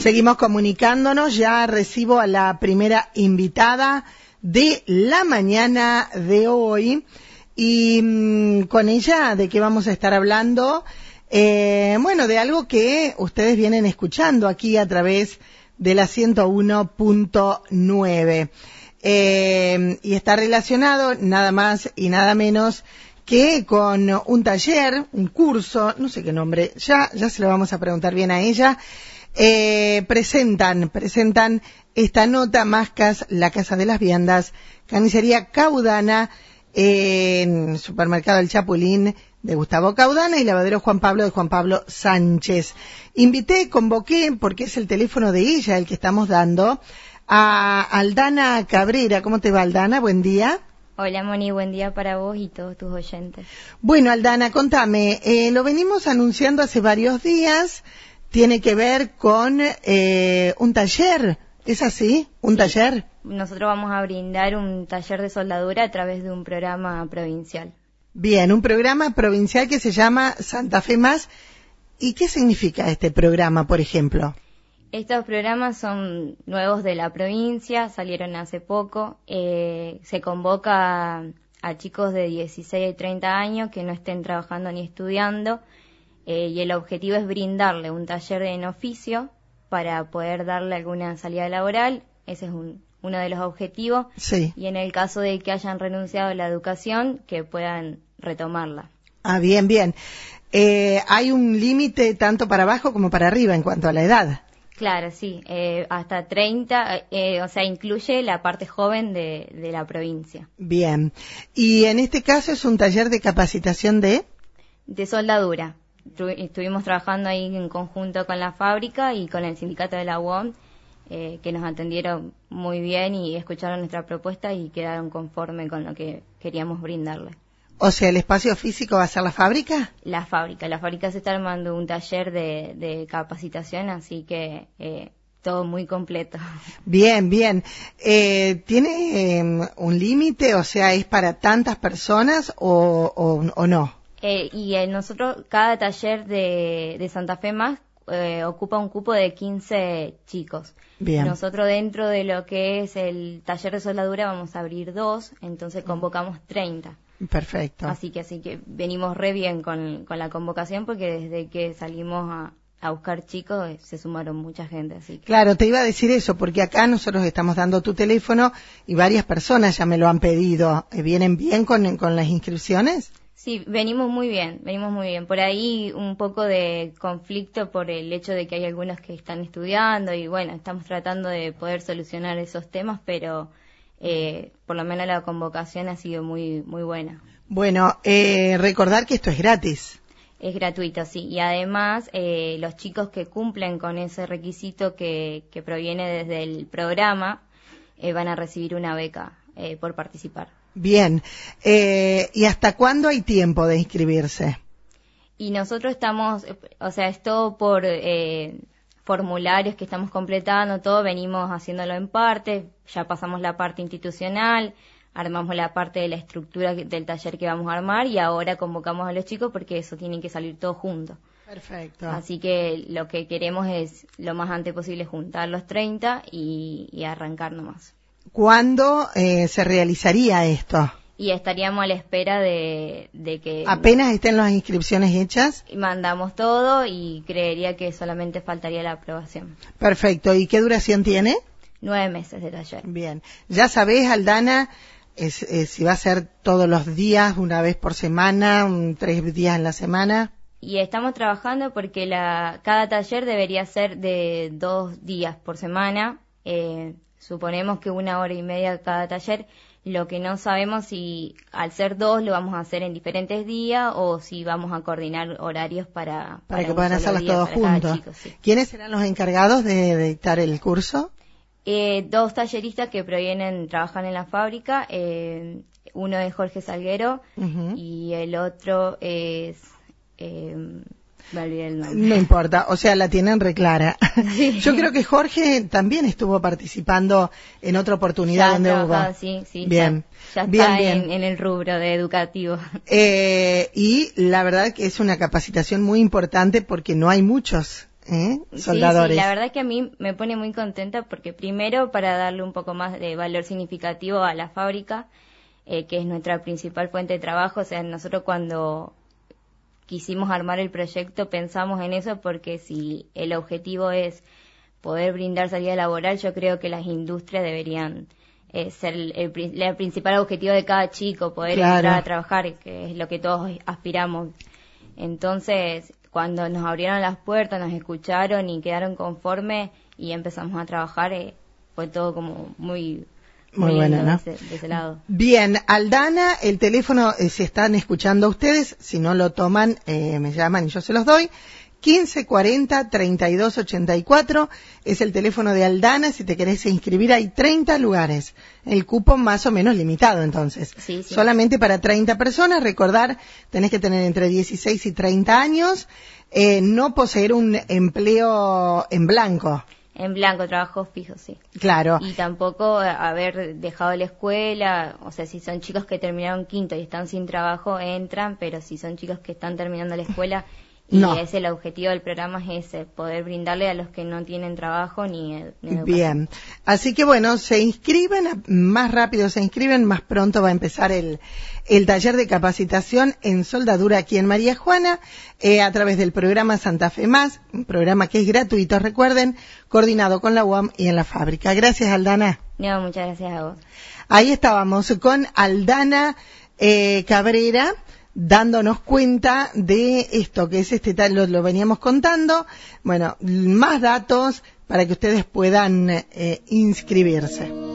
Seguimos comunicándonos, ya recibo a la primera invitada de la mañana de hoy. Y mm, con ella de qué vamos a estar hablando, eh, bueno, de algo que ustedes vienen escuchando aquí a través de la 101.9 eh, y está relacionado nada más y nada menos que con un taller, un curso, no sé qué nombre, ya, ya se lo vamos a preguntar bien a ella, eh, presentan, presentan esta nota, Mascas, la Casa de las Viandas, Canicería Caudana, en Supermercado El Chapulín de Gustavo Caudana y Lavadero Juan Pablo de Juan Pablo Sánchez. Invité, convoqué, porque es el teléfono de ella el que estamos dando, a Aldana Cabrera. ¿Cómo te va, Aldana? Buen día. Hola Moni, buen día para vos y todos tus oyentes. Bueno, Aldana, contame, eh, lo venimos anunciando hace varios días, tiene que ver con eh, un taller, ¿es así? ¿Un taller? Nosotros vamos a brindar un taller de soldadura a través de un programa provincial. Bien, un programa provincial que se llama Santa Fe Más. ¿Y qué significa este programa, por ejemplo? Estos programas son nuevos de la provincia, salieron hace poco. Eh, se convoca a, chicos de 16 y 30 años que no estén trabajando ni estudiando eh, y el objetivo es brindarle un taller en oficio para poder darle alguna salida laboral. Ese es uno de los objetivos. Sí. Y en el caso de que hayan renunciado a la educación, que puedan retomarla. Ah, bien, bien. Eh, ¿Hay un límite tanto para abajo como para arriba en cuanto a la edad? Claro, sí, eh, hasta 30, eh, o sea, incluye la parte joven de, de, la provincia. Bien. Y en este caso es un taller de capacitación de... De soldadura. Estuvimos trabajando ahí en conjunto con la fábrica y con el sindicato de la UOM, eh, que nos atendieron muy bien y escucharon nuestra propuesta y quedaron conforme con lo que queríamos brindarle. O sea, ¿el espacio físico va a ser la fábrica? La fábrica. La fábrica se está armando un taller de, capacitación, así que eh, todo muy completo. Bien, bien. Eh, ¿Tiene em, un límite? O sea, ¿es para tantas personas o, o, no? Eh, y nosotros, cada taller de, de Santa Fe Más ocupa un cupo de 15 chicos. Bien. Nosotros dentro de lo que es el taller de soldadura vamos a abrir dos, entonces convocamos 30. Perfecto. Así que así que venimos re bien con, con la convocación porque desde que salimos a, a buscar chicos eh, se sumaron mucha gente. Así Claro, te iba a decir eso, porque acá nosotros estamos dando tu teléfono y varias personas ya me lo han pedido. Eh, ¿Vienen bien con, con las inscripciones? Sí, venimos muy bien, venimos muy bien. Por ahí un poco de conflicto por el hecho de que hay algunos que están estudiando y bueno, estamos tratando de poder solucionar esos temas, pero eh, por lo menos la convocación ha sido muy, muy buena. Bueno, eh, recordar que esto es gratis. Es gratuito, sí. Y además, eh, los chicos que cumplen con ese requisito que, que proviene desde el programa eh, van a recibir una beca eh, por participar. Bien. Eh, ¿Y hasta cuándo hay tiempo de inscribirse? Y nosotros estamos, o sea, es todo por eh, formularios que estamos completando, todo venimos haciéndolo en parte, ya pasamos la parte institucional, armamos la parte de la estructura del taller que vamos a armar y ahora convocamos a los chicos porque eso tiene que salir todo junto. Perfecto. Así que lo que queremos es lo más antes posible juntar los 30 y, y arrancar nomás. ¿Cuándo eh, se realizaría esto? y estaríamos a la espera de, que... Apenas estén las inscripciones hechas. Mandamos todo y creería que solamente faltaría la aprobación. Perfecto. ¿Y qué duración tiene? Nueve meses de taller. Bien. Ya sabés, Aldana, es, si va a ser todos los días, una vez por semana, tres días en la semana. Y estamos trabajando porque la, cada taller debería ser de dos días por semana. Eh, suponemos que una hora y media cada taller lo que no sabemos si al ser dos lo vamos a hacer en diferentes días o si vamos a coordinar horarios para... Para, que puedan hacerlos todos juntos. ¿Quiénes serán los encargados de, dictar el curso? Eh, dos talleristas que provienen, trabajan en la fábrica. Eh, uno es Jorge Salguero y el otro es... Eh, no importa, o sea, la tienen reclara. Yo creo que Jorge también estuvo participando en otra oportunidad donde hubo. Sí, sí, bien. Ya, está En, el rubro de educativo. Eh, y la verdad que es una capacitación muy importante porque no hay muchos ¿eh? soldadores. Sí, la verdad es que a mí me pone muy contenta porque primero para darle un poco más de valor significativo a la fábrica, eh, que es nuestra principal fuente de trabajo, o sea, nosotros cuando quisimos armar el proyecto pensamos en eso porque si el objetivo es poder brindar salida laboral, yo creo que las industrias deberían eh, ser el, principal objetivo de cada chico, poder entrar a trabajar, que es lo que todos aspiramos. Entonces, cuando nos abrieron las puertas, nos escucharon y quedaron conformes y empezamos a trabajar, eh, fue todo como muy muy, buena, ¿no? De ese, lado. Bien, Aldana, el teléfono, eh, si están escuchando ustedes, si no lo toman, eh, me llaman y yo se los doy. 1540 3284 es el teléfono de Aldana. Si te querés inscribir, hay 30 lugares. El cupo más o menos limitado, entonces. Sí, sí. Solamente para 30 personas. Recordar, tenés que tener entre 16 y 30 años. Eh, no poseer un empleo en blanco. En blanco, trabajo fijo, sí. Claro. Y tampoco haber dejado la escuela, o sea, si son chicos que terminaron quinto y están sin trabajo, entran, pero si son chicos que están terminando la escuela, y es el objetivo del programa es ese, poder brindarle a los que no tienen trabajo ni, Bien. Así que bueno, se inscriben, más rápido se inscriben, más pronto va a empezar el, el taller de capacitación en soldadura aquí en María Juana, eh, a través del programa Santa Fe Más, un programa que es gratuito, recuerden, coordinado con la UAM y en la fábrica. Gracias, Aldana. No, muchas gracias a vos. Ahí estábamos con Aldana eh, Cabrera dándonos cuenta de esto que es este tal, lo, veníamos contando. Bueno, más datos para que ustedes puedan eh, inscribirse.